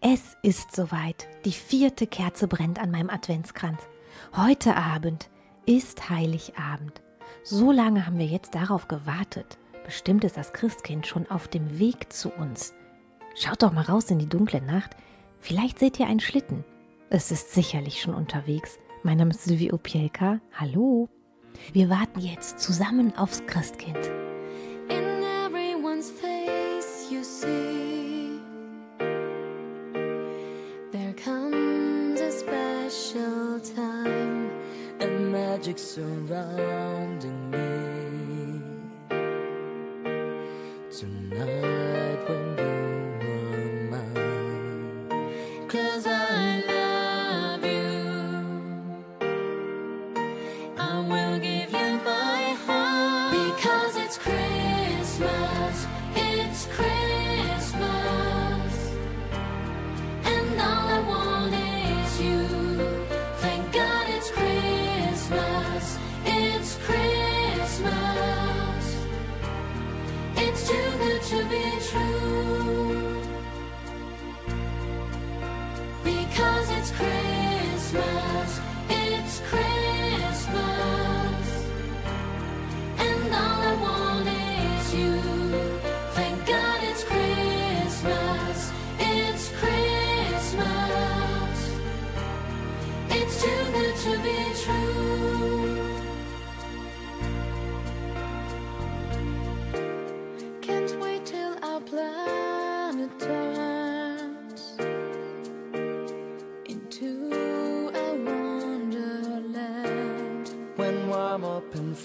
Es ist soweit. Die vierte Kerze brennt an meinem Adventskranz. Heute Abend ist Heiligabend. So lange haben wir jetzt darauf gewartet. Bestimmt ist das Christkind schon auf dem Weg zu uns. Schaut doch mal raus in die dunkle Nacht. Vielleicht seht ihr einen Schlitten. Es ist sicherlich schon unterwegs. Mein Name ist Sylvie Opielka. Hallo. Wir warten jetzt zusammen aufs Christkind.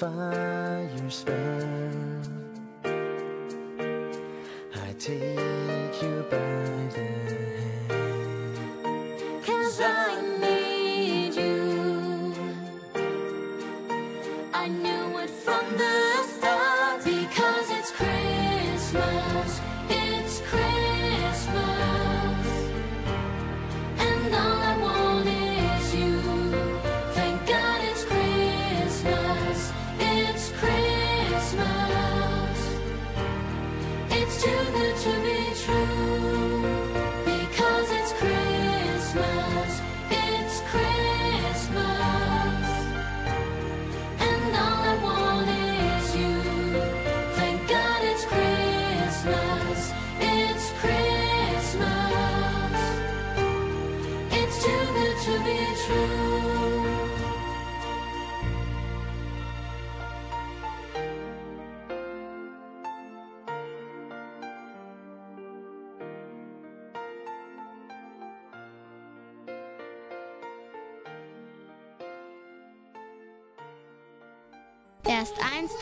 fire spell. I take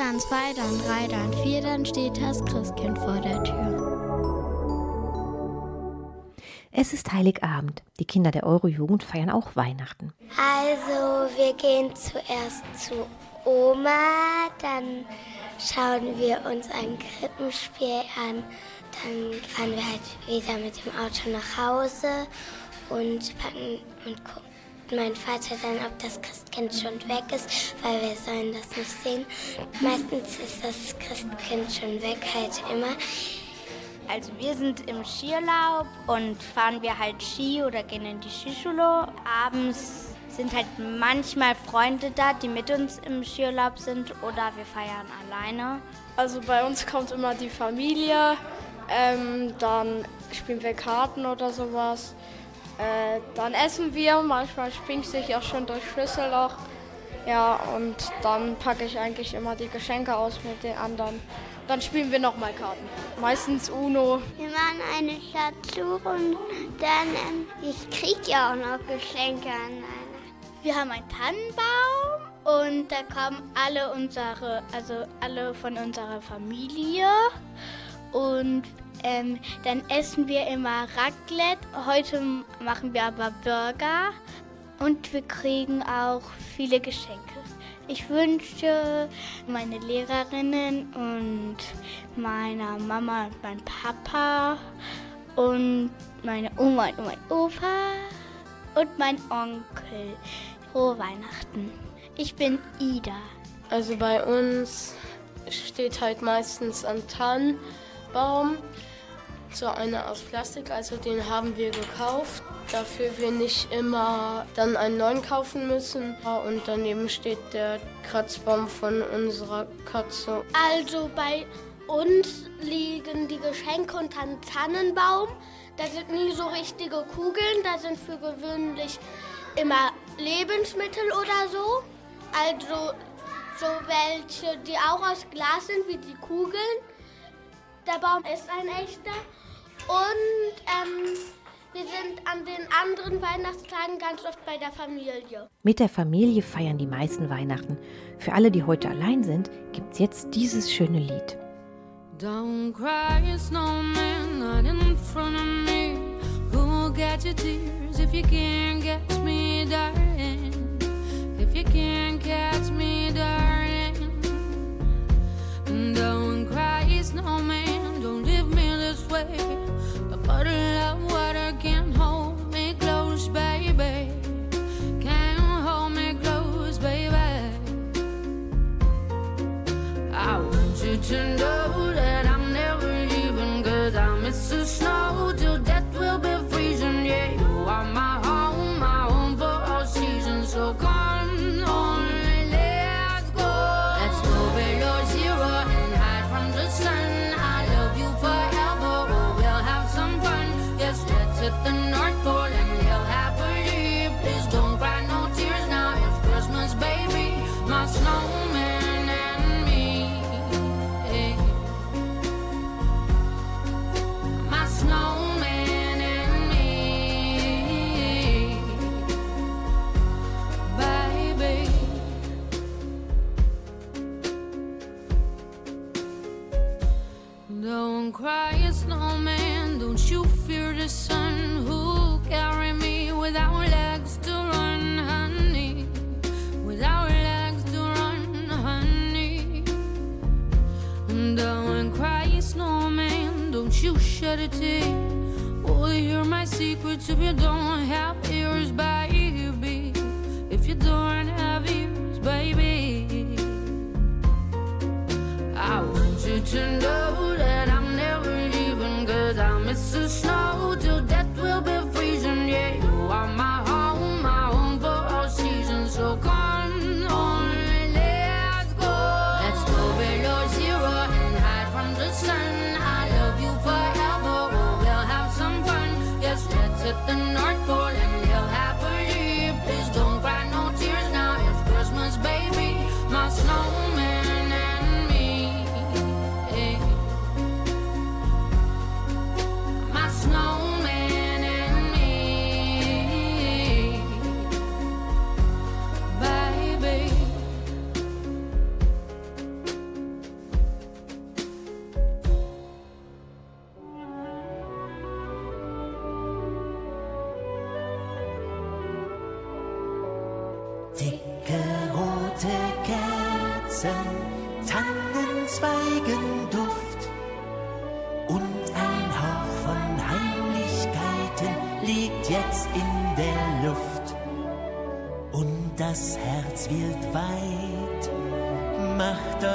dann zwei, dann drei, dann vier, dann steht das Christkind vor der Tür. Es ist Heiligabend. Die Kinder der Eurojugend feiern auch Weihnachten. Also, wir gehen zuerst zu Oma, dann schauen wir uns ein Krippenspiel an, dann fahren wir halt wieder mit dem Auto nach Hause und packen und gucken mein Vater dann, ob das Christkind schon weg ist, weil wir sollen das nicht sehen. Meistens ist das Christkind schon weg, halt immer. Also wir sind im Skiurlaub und fahren wir halt Ski oder gehen in die Skischule. Abends sind halt manchmal Freunde da, die mit uns im Skiurlaub sind oder wir feiern alleine. Also bei uns kommt immer die Familie, ähm, dann spielen wir Karten oder sowas. Äh, dann essen wir, manchmal springt ich auch schon durch Schlüsselloch. Ja, und dann packe ich eigentlich immer die Geschenke aus mit den anderen. Dann spielen wir nochmal Karten. Meistens Uno. Wir machen eine Schatzsuche und dann, ähm, ich krieg ja auch noch Geschenke an Weihnachten. Wir haben einen Tannenbaum und da kommen alle unsere, also alle von unserer Familie. Und ähm, dann essen wir immer Raclette. Heute machen wir aber Burger. Und wir kriegen auch viele Geschenke. Ich wünsche meine Lehrerinnen und meiner Mama und meinem Papa und meine Oma und mein Opa und mein Onkel frohe Weihnachten. Ich bin Ida. Also bei uns steht halt meistens ein Tannenbaum so einer aus Plastik, also den haben wir gekauft, dafür wir nicht immer dann einen neuen kaufen müssen. Und daneben steht der Kratzbaum von unserer Katze. Also bei uns liegen die Geschenke unter einem Tannenbaum. Da sind nie so richtige Kugeln, da sind für gewöhnlich immer Lebensmittel oder so. Also so welche, die auch aus Glas sind, wie die Kugeln. Der Baum ist ein echter. Und ähm, wir sind an den anderen Weihnachtstagen ganz oft bei der Familie. Mit der Familie feiern die meisten Weihnachten. Für alle, die heute allein sind, gibt's jetzt dieses schöne Lied. Don't cry, snowman, not in front of me. Who'll get your tears if you can't catch me, darling? If you can't catch me,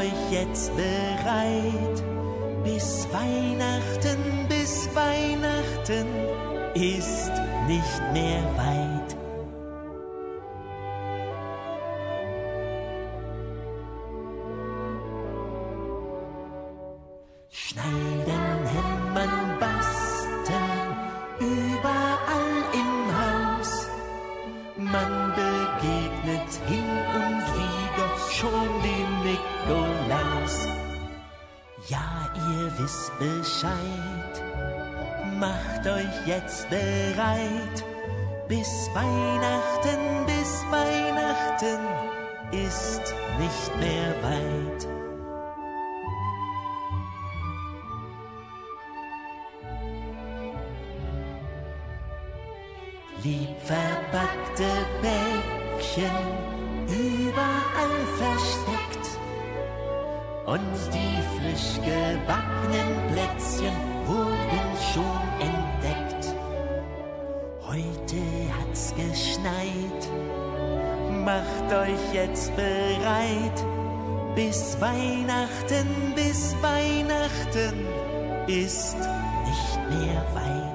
euch jetzt bereit. Bis Weihnachten, bis Weihnachten ist nicht mehr jetzt bereit. Bis Weihnachten, bis Weihnachten ist nicht mehr weit. Lieb verpackte Päckchen überall versteckt und die frisch gebackenen Plätzchen wurden schon entdeckt. Hat's geschneit, macht euch jetzt bereit. Bis Weihnachten, bis Weihnachten ist nicht mehr weit.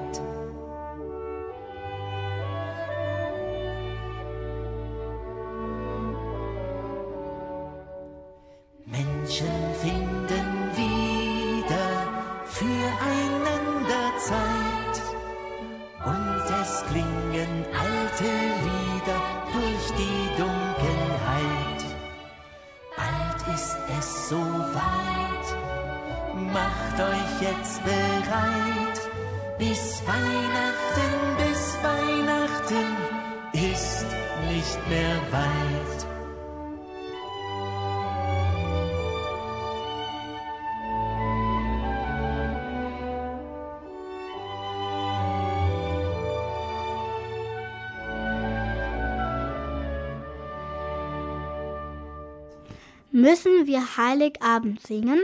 Heiligabend singen?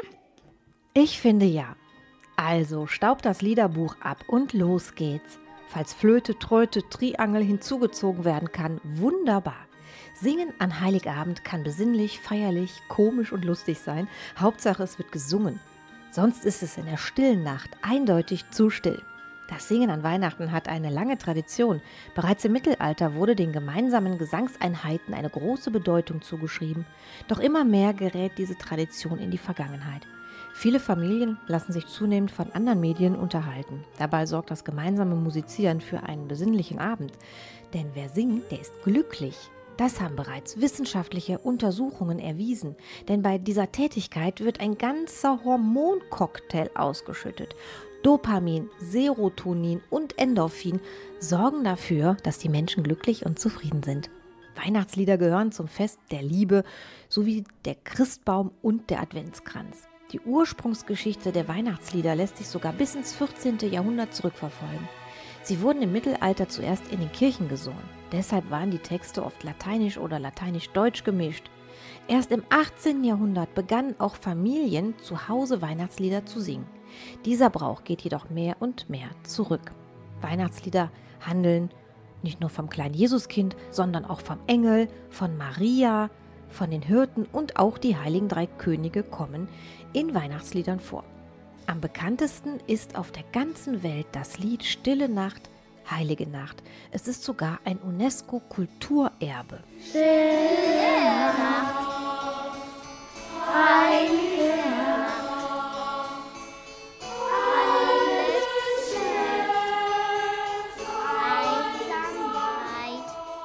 Ich finde ja. Also staubt das Liederbuch ab und los geht's. Falls Flöte, Tröte, Triangel hinzugezogen werden kann, wunderbar. Singen an Heiligabend kann besinnlich, feierlich, komisch und lustig sein. Hauptsache es wird gesungen. Sonst ist es in der stillen Nacht eindeutig zu still. Das Singen an Weihnachten hat eine lange Tradition. Bereits im Mittelalter wurde den gemeinsamen Gesangseinheiten eine große Bedeutung zugeschrieben. Doch immer mehr gerät diese Tradition in die Vergangenheit. Viele Familien lassen sich zunehmend von anderen Medien unterhalten. Dabei sorgt das gemeinsame Musizieren für einen besinnlichen Abend. Denn wer singt, der ist glücklich. Das haben bereits wissenschaftliche Untersuchungen erwiesen, denn bei dieser Tätigkeit wird ein ganzer Hormoncocktail ausgeschüttet. Dopamin, Serotonin und Endorphin sorgen dafür, dass die Menschen glücklich und zufrieden sind. Weihnachtslieder gehören zum Fest der Liebe sowie der Christbaum und der Adventskranz. Die Ursprungsgeschichte der Weihnachtslieder lässt sich sogar bis ins 14. Jahrhundert zurückverfolgen. Sie wurden im Mittelalter zuerst in den Kirchen gesungen. Deshalb waren die Texte oft lateinisch oder lateinisch-deutsch gemischt. Erst im 18. Jahrhundert begannen auch Familien zu Hause Weihnachtslieder zu singen. Dieser Brauch geht jedoch mehr und mehr zurück. Weihnachtslieder handeln nicht nur vom kleinen Jesuskind, sondern auch vom Engel, von Maria, von den Hirten und auch die heiligen drei Könige kommen in Weihnachtsliedern vor. Am bekanntesten ist auf der ganzen Welt das Lied Stille Nacht, Heilige Nacht. Es ist sogar ein UNESCO-Kulturerbe. Stille Nacht, heilige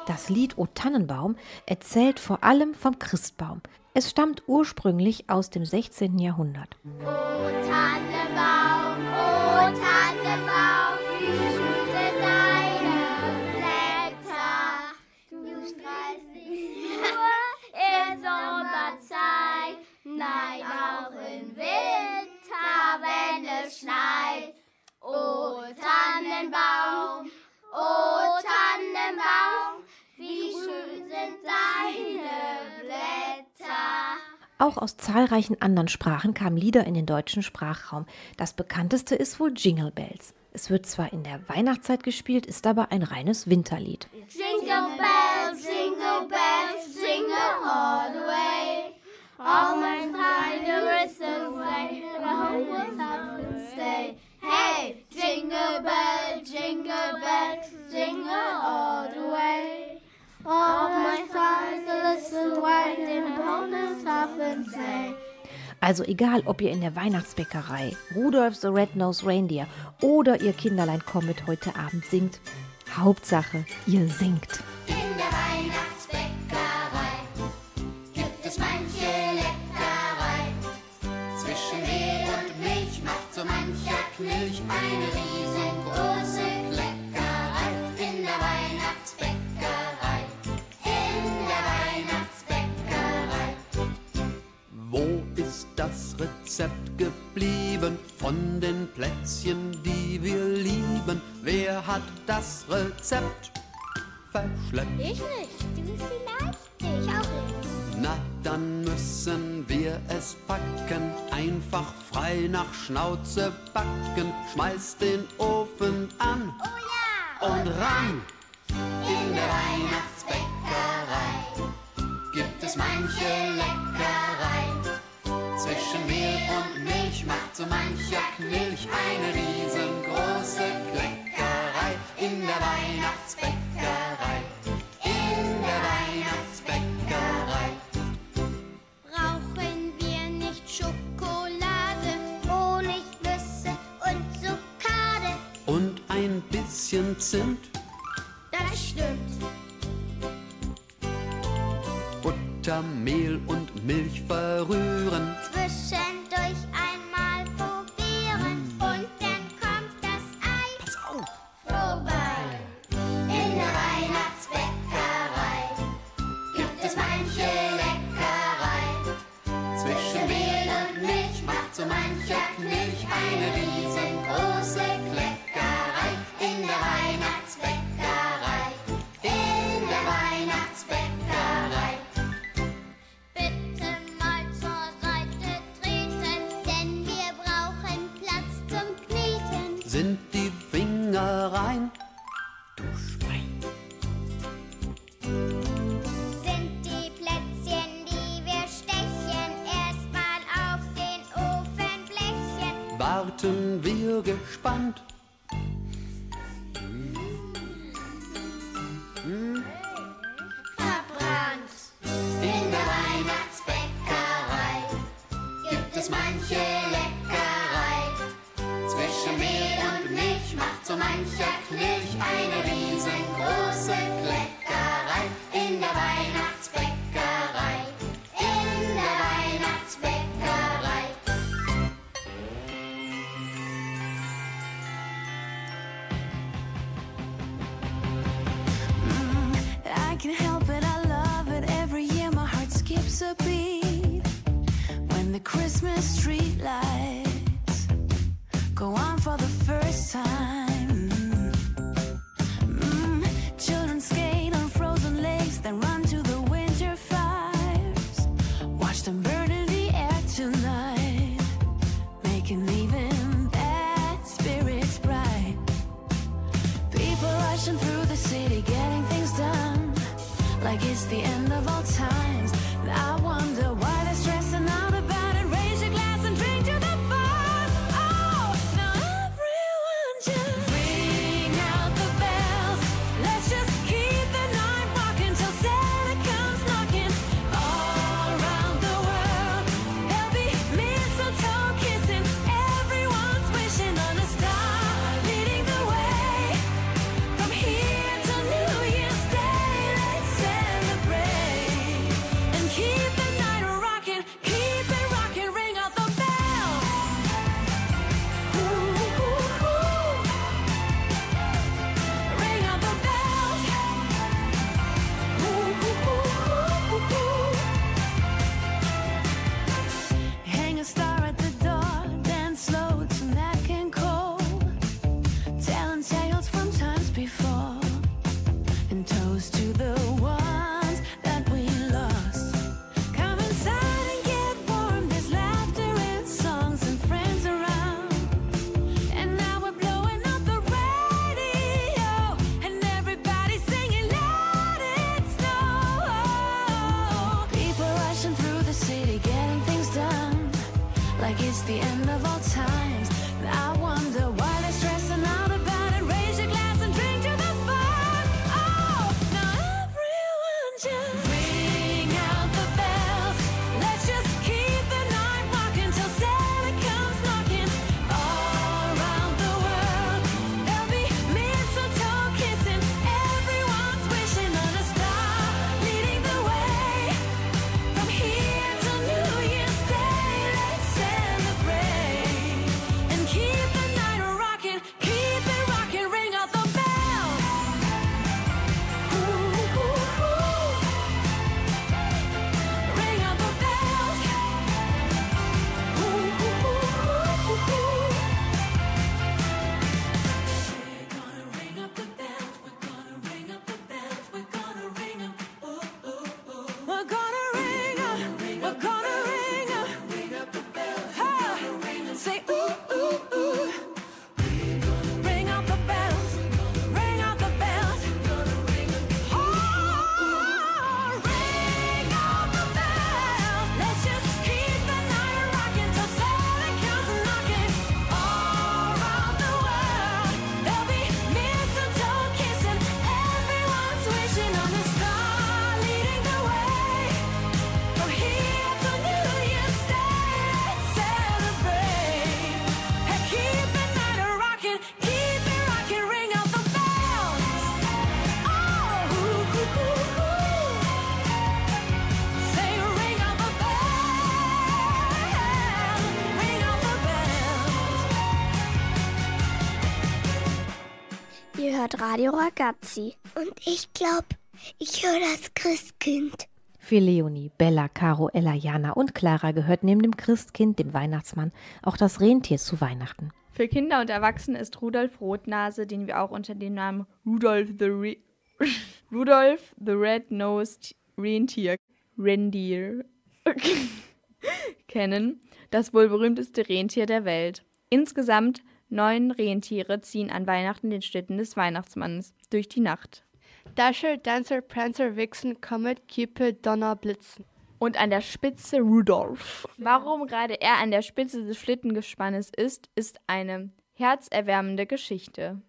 Das Lied O Tannenbaum erzählt vor allem vom Christbaum. Es stammt ursprünglich aus dem 16. Jahrhundert. O Tannenbaum, o Tannenbaum, Auch aus zahlreichen anderen Sprachen kamen Lieder in den deutschen Sprachraum. Das bekannteste ist wohl Jingle Bells. Es wird zwar in der Weihnachtszeit gespielt, ist aber ein reines Winterlied. Jingle bells, jingle bells, jingle all the way. All my time is away, home will stop and stay. Hey, jingle bell, jingle bells, jingle all the way. Also egal, ob ihr in der Weihnachtsbäckerei, Rudolph the Red-Nosed Reindeer oder ihr Kinderlein Comet heute Abend singt, Hauptsache, ihr singt. Rezept geblieben von den Plätzchen, die wir lieben? Wer hat das Rezept verschleppt? Ich nicht, du vielleicht? Ich auch nicht. Na, dann müssen wir es packen, einfach frei nach Schnauze backen. Schmeiß den Ofen an Oh ja! und ran. In der Weihnachtsbäckerei gibt es manche Leckerei zwischen Mehl und Milch macht so mancher Knilch eine riesengroße Kleckerei in der Weihnachtsbäckerei. In der Weihnachtsbäckerei. Brauchen wir nicht Schokolade, Honignüsse und Zuckade. Und ein bisschen Zimt. Das stimmt. Butter, Mehl und Milch verrühren Marina Radio Ragazzi. Und ich glaube, ich höre das Christkind. Für Leonie, Bella, Caro, Ella, Jana und Clara gehört neben dem Christkind, dem Weihnachtsmann, auch das Rentier zu Weihnachten. Für Kinder und Erwachsene ist Rudolf Rotnase, den wir auch unter dem Namen Rudolf the, Re Rudolf the Red-Nosed Rentier, Reindeer kennen, das wohl berühmteste Rentier der Welt. Insgesamt neun Rentiere ziehen an Weihnachten den Schlitten des Weihnachtsmanns durch die Nacht. Dasher, Dancer, Prancer, Vixen, Comet, Cupid, Donner, Blitzen. Und an der Spitze Rudolf. Warum gerade er an der Spitze des Schlittengespannes ist, ist eine herzerwärmende Geschichte.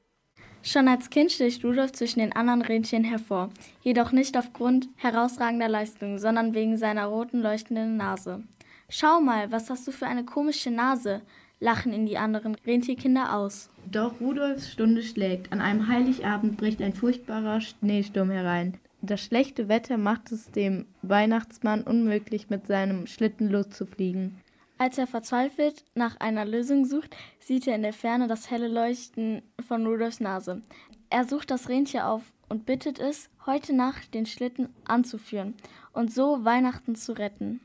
Schon als Kind sticht Rudolf zwischen den anderen Rentieren hervor, jedoch nicht aufgrund herausragender Leistungen, sondern wegen seiner roten leuchtenden Nase. Schau mal, was hast du für eine komische Nase? Lachen ihn die anderen Rentierkinder aus. Doch Rudolfs Stunde schlägt. An einem Heiligabend bricht ein furchtbarer Schneesturm herein. Das schlechte Wetter macht es dem Weihnachtsmann unmöglich, mit seinem Schlitten loszufliegen. Als er verzweifelt nach einer Lösung sucht, sieht er in der Ferne das helle Leuchten von Rudolfs Nase. Er sucht das Rentier auf und bittet es, heute Nacht den Schlitten anzuführen und so Weihnachten zu retten.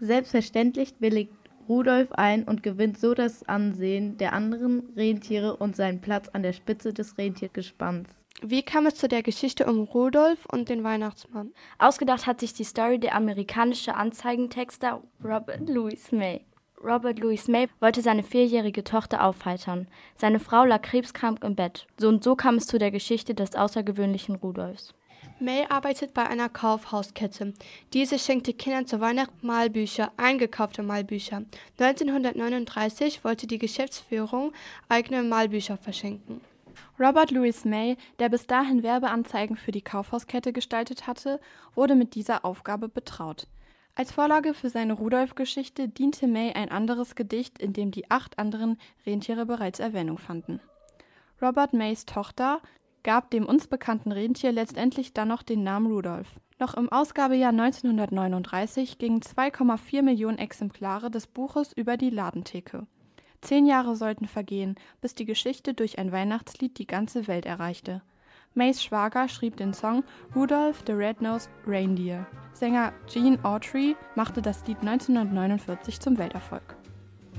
Selbstverständlich willigt Rudolf ein und gewinnt so das Ansehen der anderen Rentiere und seinen Platz an der Spitze des Rentiergespanns. Wie kam es zu der Geschichte um Rudolf und den Weihnachtsmann? Ausgedacht hat sich die Story der amerikanische Anzeigentexter Robert Louis May. Robert Louis May wollte seine vierjährige Tochter aufheitern. Seine Frau lag krebskrank im Bett. So und so kam es zu der Geschichte des außergewöhnlichen Rudolfs. May arbeitet bei einer Kaufhauskette. Diese schenkte Kindern zu Weihnachten Malbücher, eingekaufte Malbücher. 1939 wollte die Geschäftsführung eigene Malbücher verschenken. Robert Louis May, der bis dahin Werbeanzeigen für die Kaufhauskette gestaltet hatte, wurde mit dieser Aufgabe betraut. Als Vorlage für seine Rudolf-Geschichte diente May ein anderes Gedicht, in dem die acht anderen Rentiere bereits Erwähnung fanden. Robert Mays Tochter gab dem uns bekannten Rentier letztendlich dann noch den Namen Rudolf. Noch im Ausgabejahr 1939 gingen 2,4 Millionen Exemplare des Buches über die Ladentheke. Zehn Jahre sollten vergehen, bis die Geschichte durch ein Weihnachtslied die ganze Welt erreichte. Mays Schwager schrieb den Song Rudolph the Red-Nosed Reindeer. Sänger Gene Autry machte das Lied 1949 zum Welterfolg.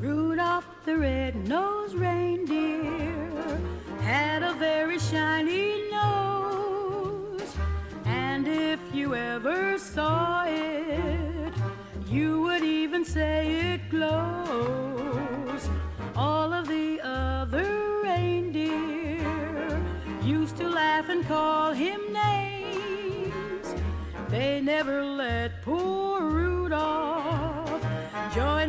Rudolph the red-nosed reindeer had a very shiny nose, and if you ever saw it, you would even say it glows. All of the other reindeer used to laugh and call him names. They never let poor Rudolph join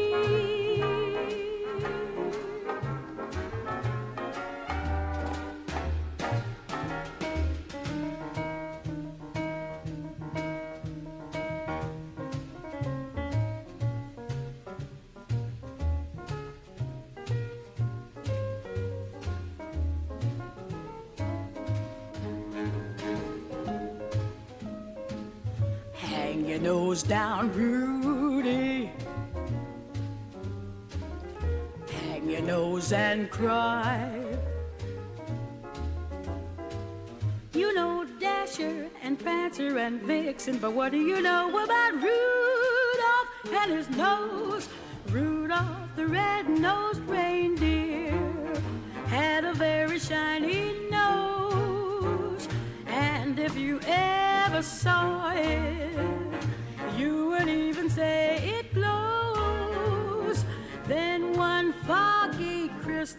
Your nose down, Rudy. Hang your nose and cry. You know Dasher and Prancer and Vixen, but what do you know about Rudolph and his nose? Rudolph the red-nosed reindeer had a very shiny nose, and if you ever saw it,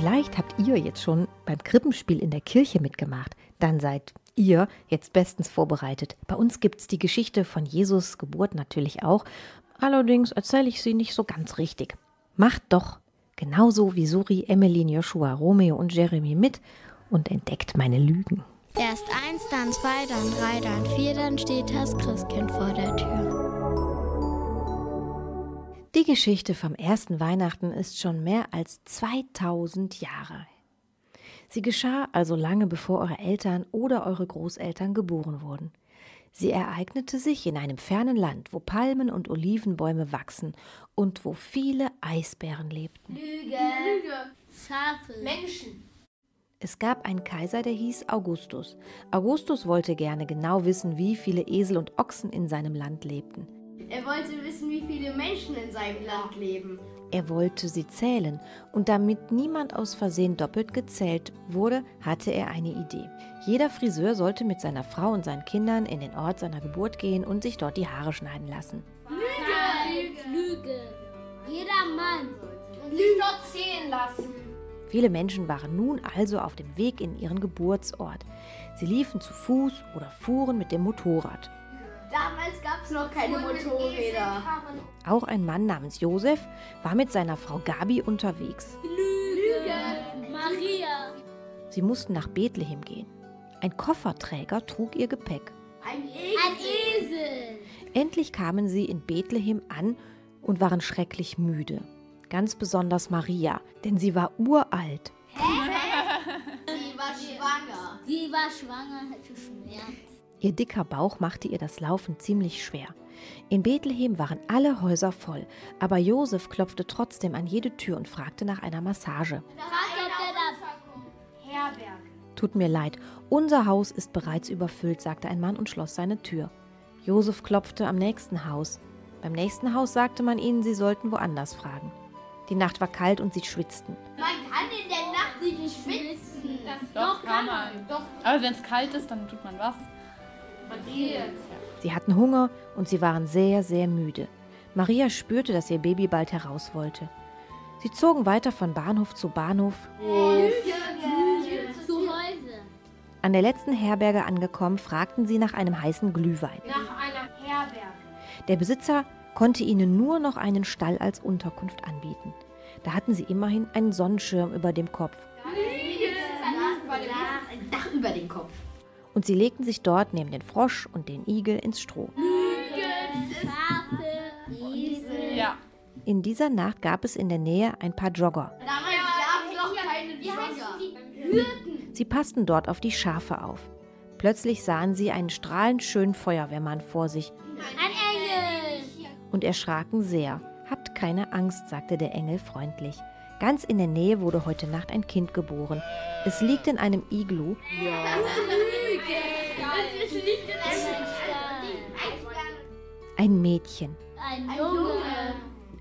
Vielleicht habt ihr jetzt schon beim Krippenspiel in der Kirche mitgemacht. Dann seid ihr jetzt bestens vorbereitet. Bei uns gibt es die Geschichte von Jesus Geburt natürlich auch. Allerdings erzähle ich sie nicht so ganz richtig. Macht doch genauso wie Suri, Emmeline, Joshua, Romeo und Jeremy mit und entdeckt meine Lügen. Erst eins, dann zwei, dann drei, dann vier, dann steht das Christkind vor der Tür. Die Geschichte vom ersten Weihnachten ist schon mehr als 2000 Jahre. Sie geschah also lange bevor eure Eltern oder eure Großeltern geboren wurden. Sie ereignete sich in einem fernen Land, wo Palmen und Olivenbäume wachsen und wo viele Eisbären lebten. Lüge. Lüge. Schafe. Menschen. Es gab einen Kaiser, der hieß Augustus. Augustus wollte gerne genau wissen, wie viele Esel und Ochsen in seinem Land lebten. Er wollte wissen, wie viele Menschen in seinem Land leben. Er wollte sie zählen, und damit niemand aus Versehen doppelt gezählt wurde, hatte er eine Idee. Jeder Friseur sollte mit seiner Frau und seinen Kindern in den Ort seiner Geburt gehen und sich dort die Haare schneiden lassen. Lüge. Lüge. Jeder Mann. Und sich dort zählen lassen. Viele Menschen waren nun also auf dem Weg in ihren Geburtsort. Sie liefen zu Fuß oder fuhren mit dem Motorrad. Damals gab es noch keine Motorräder. Auch ein Mann namens Josef war mit seiner Frau Gabi unterwegs. Lüge. Maria. Sie mussten nach Bethlehem gehen. Ein Kofferträger trug ihr Gepäck. Ein Ein Esel. Endlich kamen sie in Bethlehem an und waren schrecklich müde. Ganz besonders Maria, denn sie war uralt. Die war schwanger. Die war schwanger, hatte Schmerz. Ihr dicker Bauch machte ihr das Laufen ziemlich schwer. In Bethlehem waren alle Häuser voll, aber Josef klopfte trotzdem an jede Tür und fragte nach einer Massage. Herberge. Tut mir leid, unser Haus ist bereits überfüllt, sagte ein Mann und schloss seine Tür. Josef klopfte am nächsten Haus. Beim nächsten Haus sagte man ihnen, sie sollten woanders fragen. Die Nacht war kalt und sie schwitzten. Man kann in der Nacht nicht schwitzen. Doch, kann man. Doch. Aber wenn es kalt ist, dann tut man was. Sie hatten Hunger und sie waren sehr, sehr müde. Maria spürte, dass ihr Baby bald heraus wollte. Sie zogen weiter von Bahnhof zu Bahnhof. An der letzten Herberge angekommen, fragten sie nach einem heißen Glühwein. Nach einer Herberge. Der Besitzer konnte ihnen nur noch einen Stall als Unterkunft anbieten. Da hatten sie immerhin einen Sonnenschirm über dem Kopf. Ein Dach über den Kopf. Und sie legten sich dort neben den Frosch und den Igel ins Stroh. Ja. In dieser Nacht gab es in der Nähe ein paar Jogger. Damals gab es noch keine Jogger. Hürden. Sie passten dort auf die Schafe auf. Plötzlich sahen sie einen strahlend schönen Feuerwehrmann vor sich Ein Engel. und erschraken sehr. Habt keine Angst, sagte der Engel freundlich. Ganz in der Nähe wurde heute Nacht ein Kind geboren. Es liegt in einem Iglu Es ein Mädchen. Ein Junge.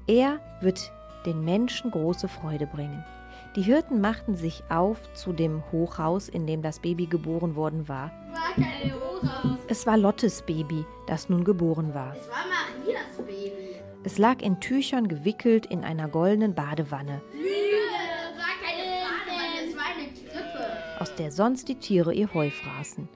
Er wird den Menschen große Freude bringen. Die Hirten machten sich auf zu dem Hochhaus, in dem das Baby geboren worden war. War keine Rosa. Es war Lottes Baby, das nun geboren war. Es war Marias Baby. Es lag in Tüchern gewickelt in einer goldenen Badewanne, Lüge. Es war keine Badewanne, es war eine Krippe. aus der sonst die Tiere ihr Heu fraßen.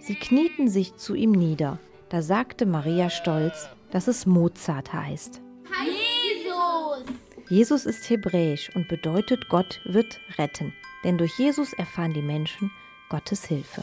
Sie knieten sich zu ihm nieder. Da sagte Maria stolz, dass es Mozart heißt. Jesus. Jesus ist hebräisch und bedeutet Gott wird retten, denn durch Jesus erfahren die Menschen Gottes Hilfe.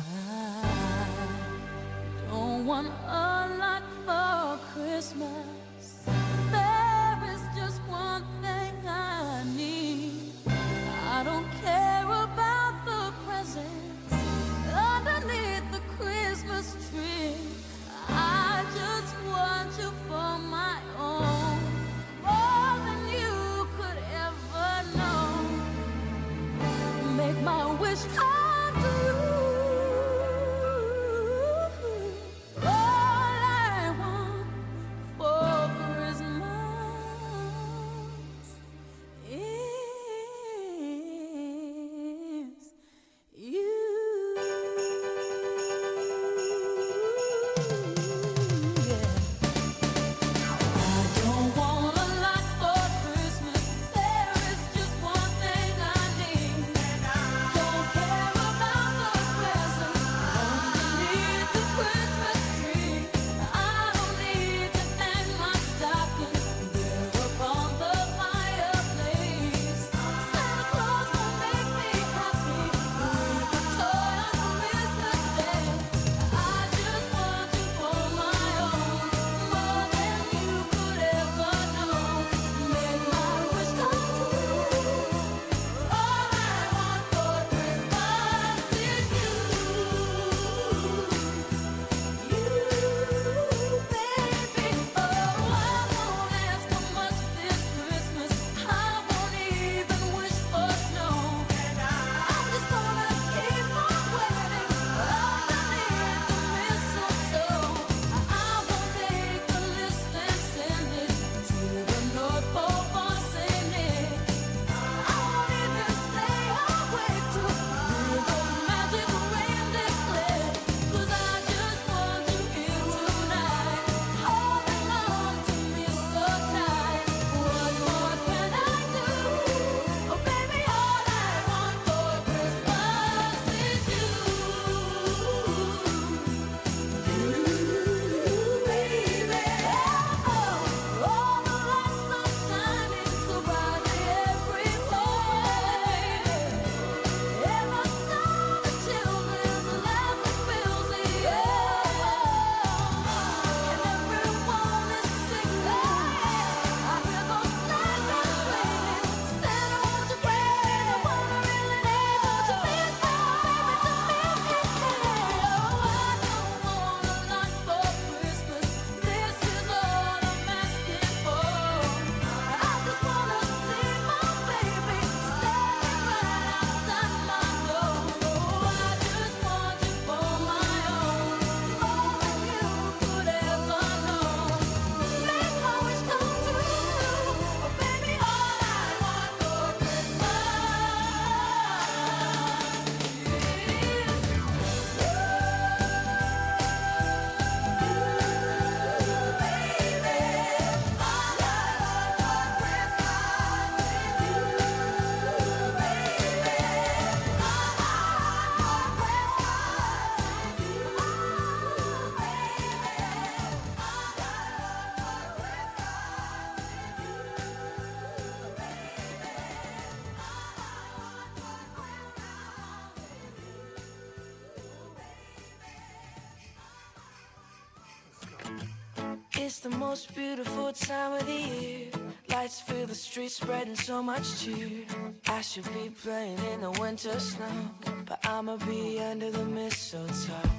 Spreading so much cheer. I should be playing in the winter snow, but I'ma be under the mistletoe.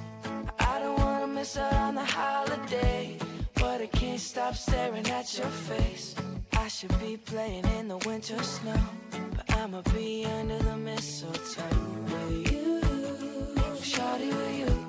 I don't wanna miss out on the holiday, but I can't stop staring at your face. I should be playing in the winter snow, but I'ma be under the mistletoe with you, shawty with you,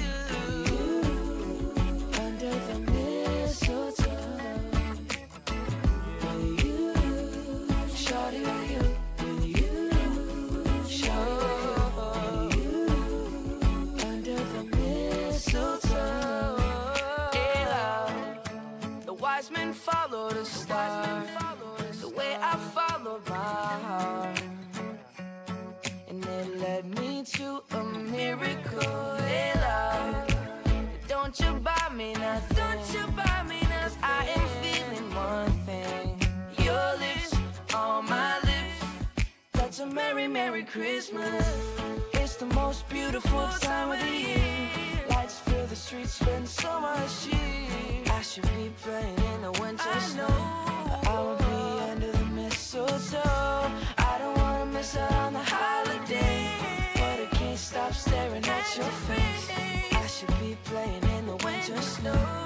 Don't you buy me nothing. Don't you buy me nothing. I am feeling one thing. Your lips on my lips. That's a merry, merry Christmas. It's the most beautiful time of the year. Lights fill the streets, spend so much cheer. I should be playing in the winter snow. I will be under the mistletoe. I don't wanna miss out on the stop staring at your face. I should be playing in the winter snow.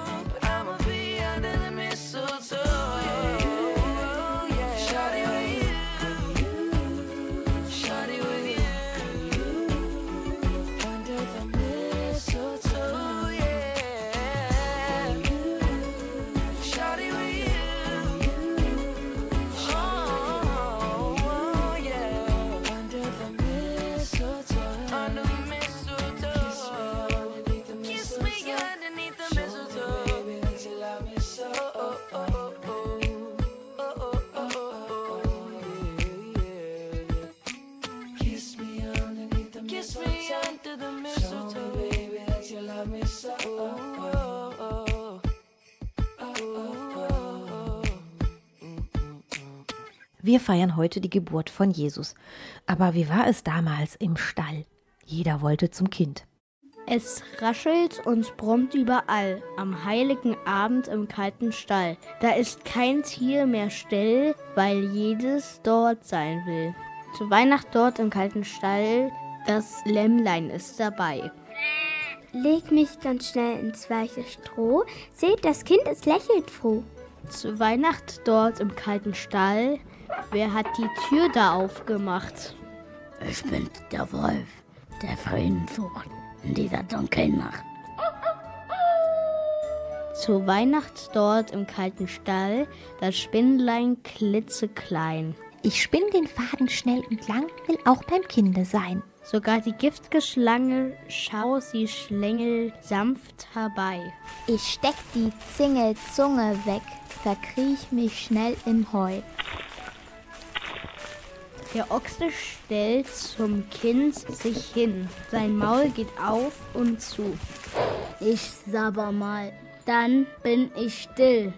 Wir feiern heute die Geburt von Jesus. Aber wie war es damals im Stall? Jeder wollte zum Kind. Es raschelt und brummt überall, am heiligen Abend im kalten Stall. Da ist kein Tier mehr still, weil jedes dort sein will. Zu Weihnacht dort im kalten Stall, das Lämmlein ist dabei. Leg mich ganz schnell ins weiche Stroh. Seht, das Kind, es lächelt froh. Zu Weihnacht dort im kalten Stall, wer hat die Tür da aufgemacht? Ich bin der Wolf, der Frieden sucht in dieser dunklen Nacht. Zu Weihnacht dort im kalten Stall, das Spindlein klitzeklein. Ich spinn den Faden schnell entlang, will auch beim Kinde sein. Sogar die giftige Schlange, schau sie schlängel sanft herbei. Ich steck die Zingelzunge weg, verkriech mich schnell im Heu. Der Ochse stellt zum Kind sich hin, sein Maul geht auf und zu. Ich sabber mal, dann bin ich still.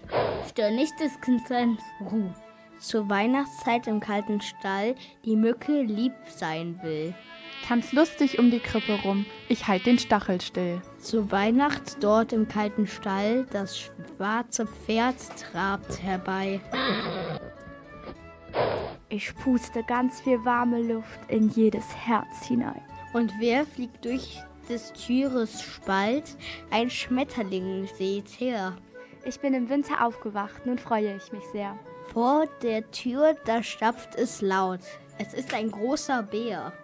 Stör nicht des Kindes Ruhe. Zur Weihnachtszeit im kalten Stall die Mücke lieb sein will. Tanz lustig um die Krippe rum, ich halt den Stachel still. Zu Weihnacht dort im kalten Stall das schwarze Pferd trabt herbei. Ich puste ganz viel warme Luft in jedes Herz hinein. Und wer fliegt durch des Türes Spalt? Ein Schmetterling seht her. Ich bin im Winter aufgewacht, nun freue ich mich sehr. Vor der Tür, da stapft es laut. Es ist ein großer Bär.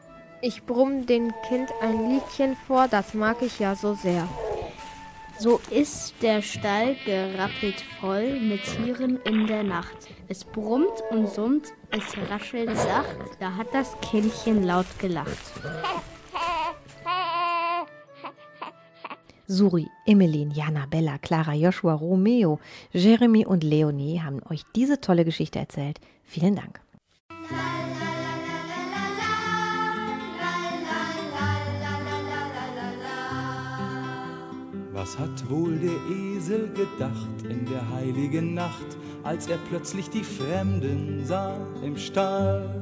Ich brumm dem Kind ein Liedchen vor, das mag ich ja so sehr. So ist der Stall gerappelt voll mit Tieren in der Nacht. Es brummt und summt, es raschelt sacht, da hat das Kindchen laut gelacht. Suri, Emeline, Jana, Bella, Clara, Joshua, Romeo, Jeremy und Leonie haben euch diese tolle Geschichte erzählt. Vielen Dank. Was hat wohl der Esel gedacht in der heiligen Nacht, als er plötzlich die Fremden sah im Stall?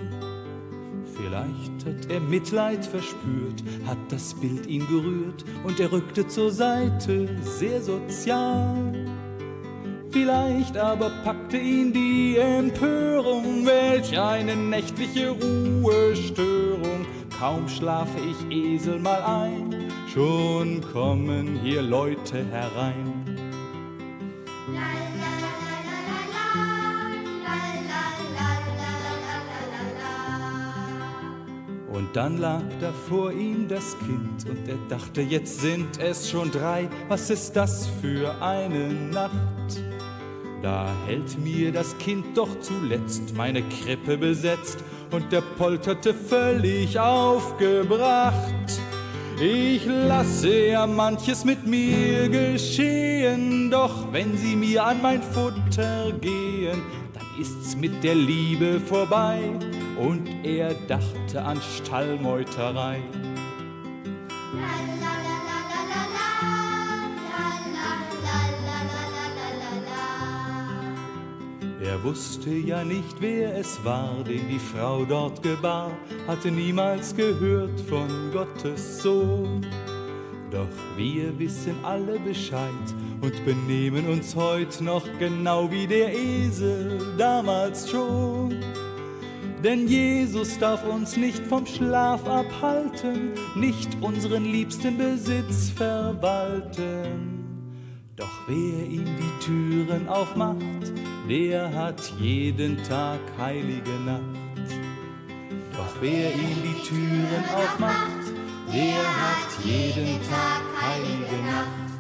Vielleicht hat er Mitleid verspürt, hat das Bild ihn gerührt und er rückte zur Seite, sehr sozial. Vielleicht aber packte ihn die Empörung, welch eine nächtliche Ruhestörung. Kaum schlafe ich Esel mal ein, schon kommen hier Leute herein. Und dann lag da vor ihm das Kind und er dachte, jetzt sind es schon drei, was ist das für eine Nacht? Da hält mir das Kind doch zuletzt meine Krippe besetzt und der polterte völlig aufgebracht. Ich lasse ja manches mit mir geschehen, doch wenn sie mir an mein Futter gehen, dann ist's mit der Liebe vorbei und er dachte an Stallmeuterei. Wusste ja nicht, wer es war, den die Frau dort gebar, hatte niemals gehört von Gottes Sohn. Doch wir wissen alle Bescheid und benehmen uns heut noch genau wie der Esel damals schon. Denn Jesus darf uns nicht vom Schlaf abhalten, nicht unseren liebsten Besitz verwalten. Doch wer ihm die Türen aufmacht, der hat jeden Tag heilige Nacht. Doch wer ihm die Türen aufmacht, der hat jeden Tag heilige Nacht.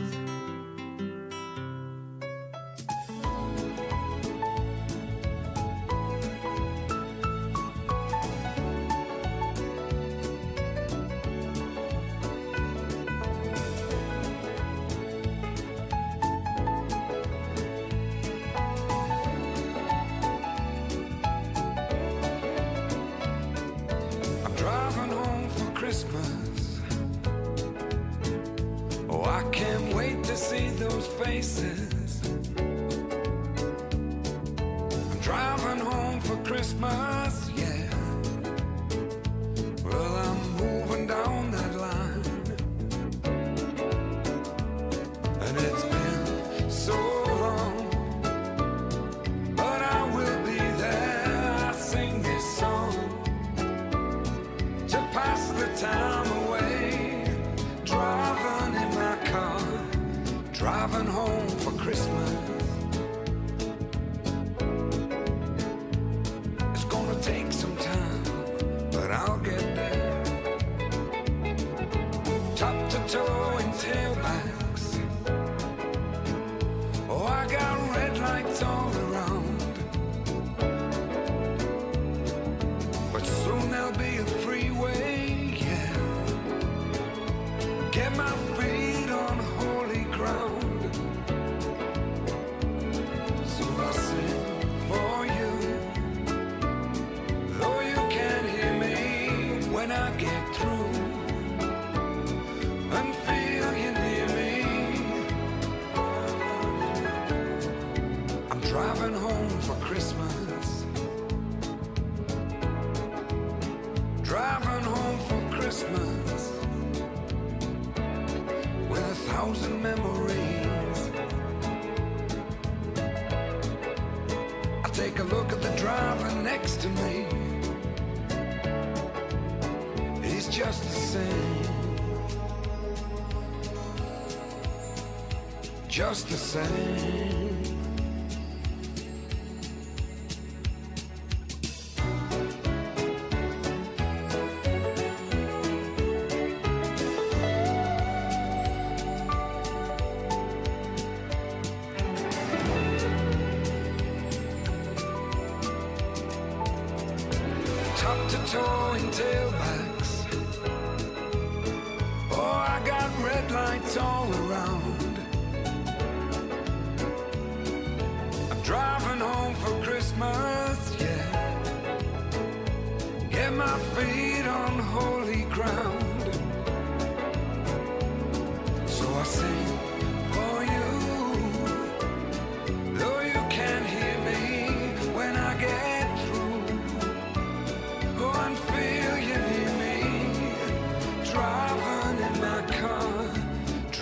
sand.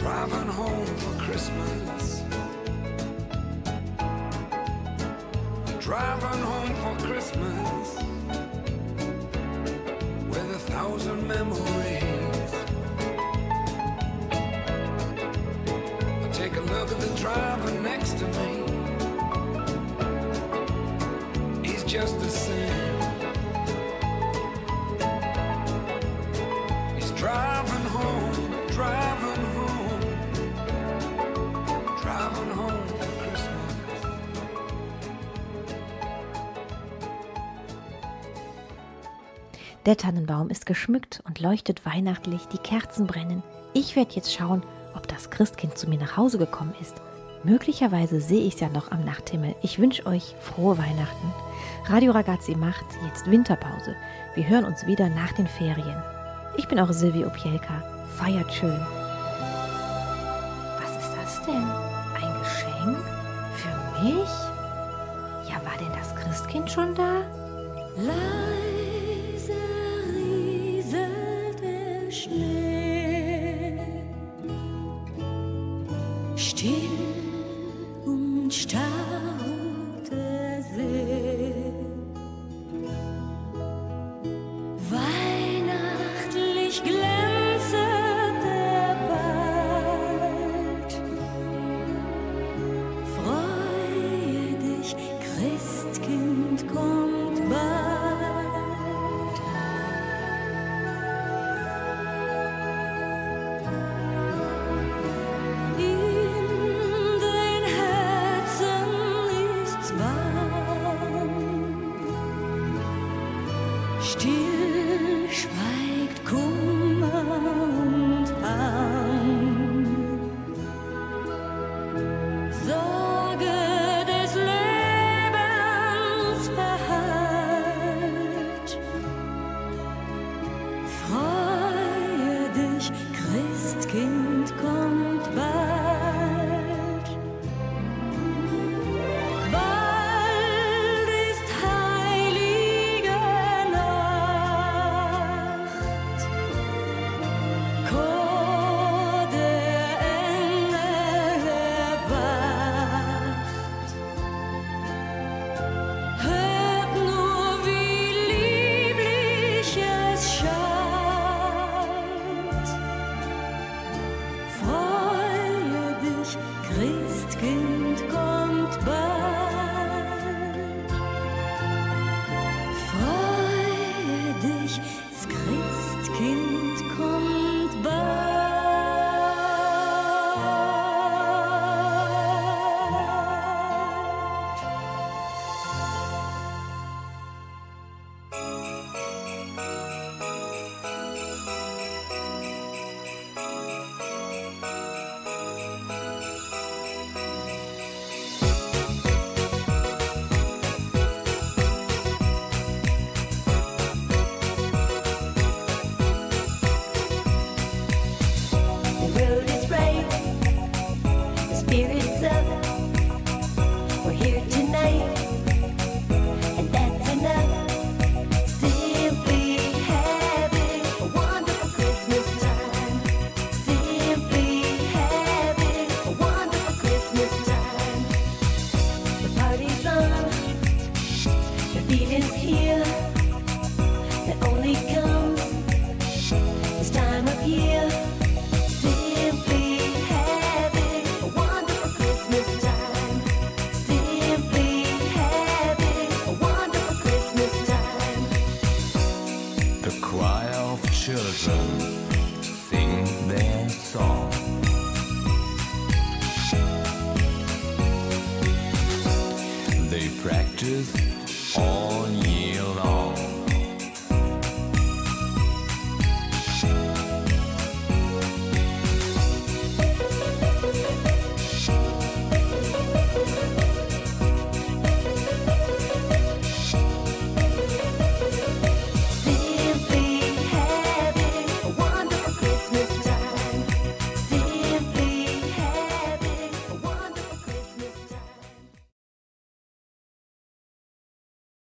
Driving home for Christmas. Driving home for Christmas with a thousand memories. I take a look at the driver next to me. He's just the same. Der Tannenbaum ist geschmückt und leuchtet weihnachtlich, die Kerzen brennen. Ich werde jetzt schauen, ob das Christkind zu mir nach Hause gekommen ist. Möglicherweise sehe ich es ja noch am Nachthimmel. Ich wünsche euch frohe Weihnachten. Radio Ragazzi macht jetzt Winterpause. Wir hören uns wieder nach den Ferien. Ich bin eure Silvia Opielka. Feiert schön. Was ist das denn? Ein Geschenk? Für mich? Ja, war denn das Christkind schon da? Leise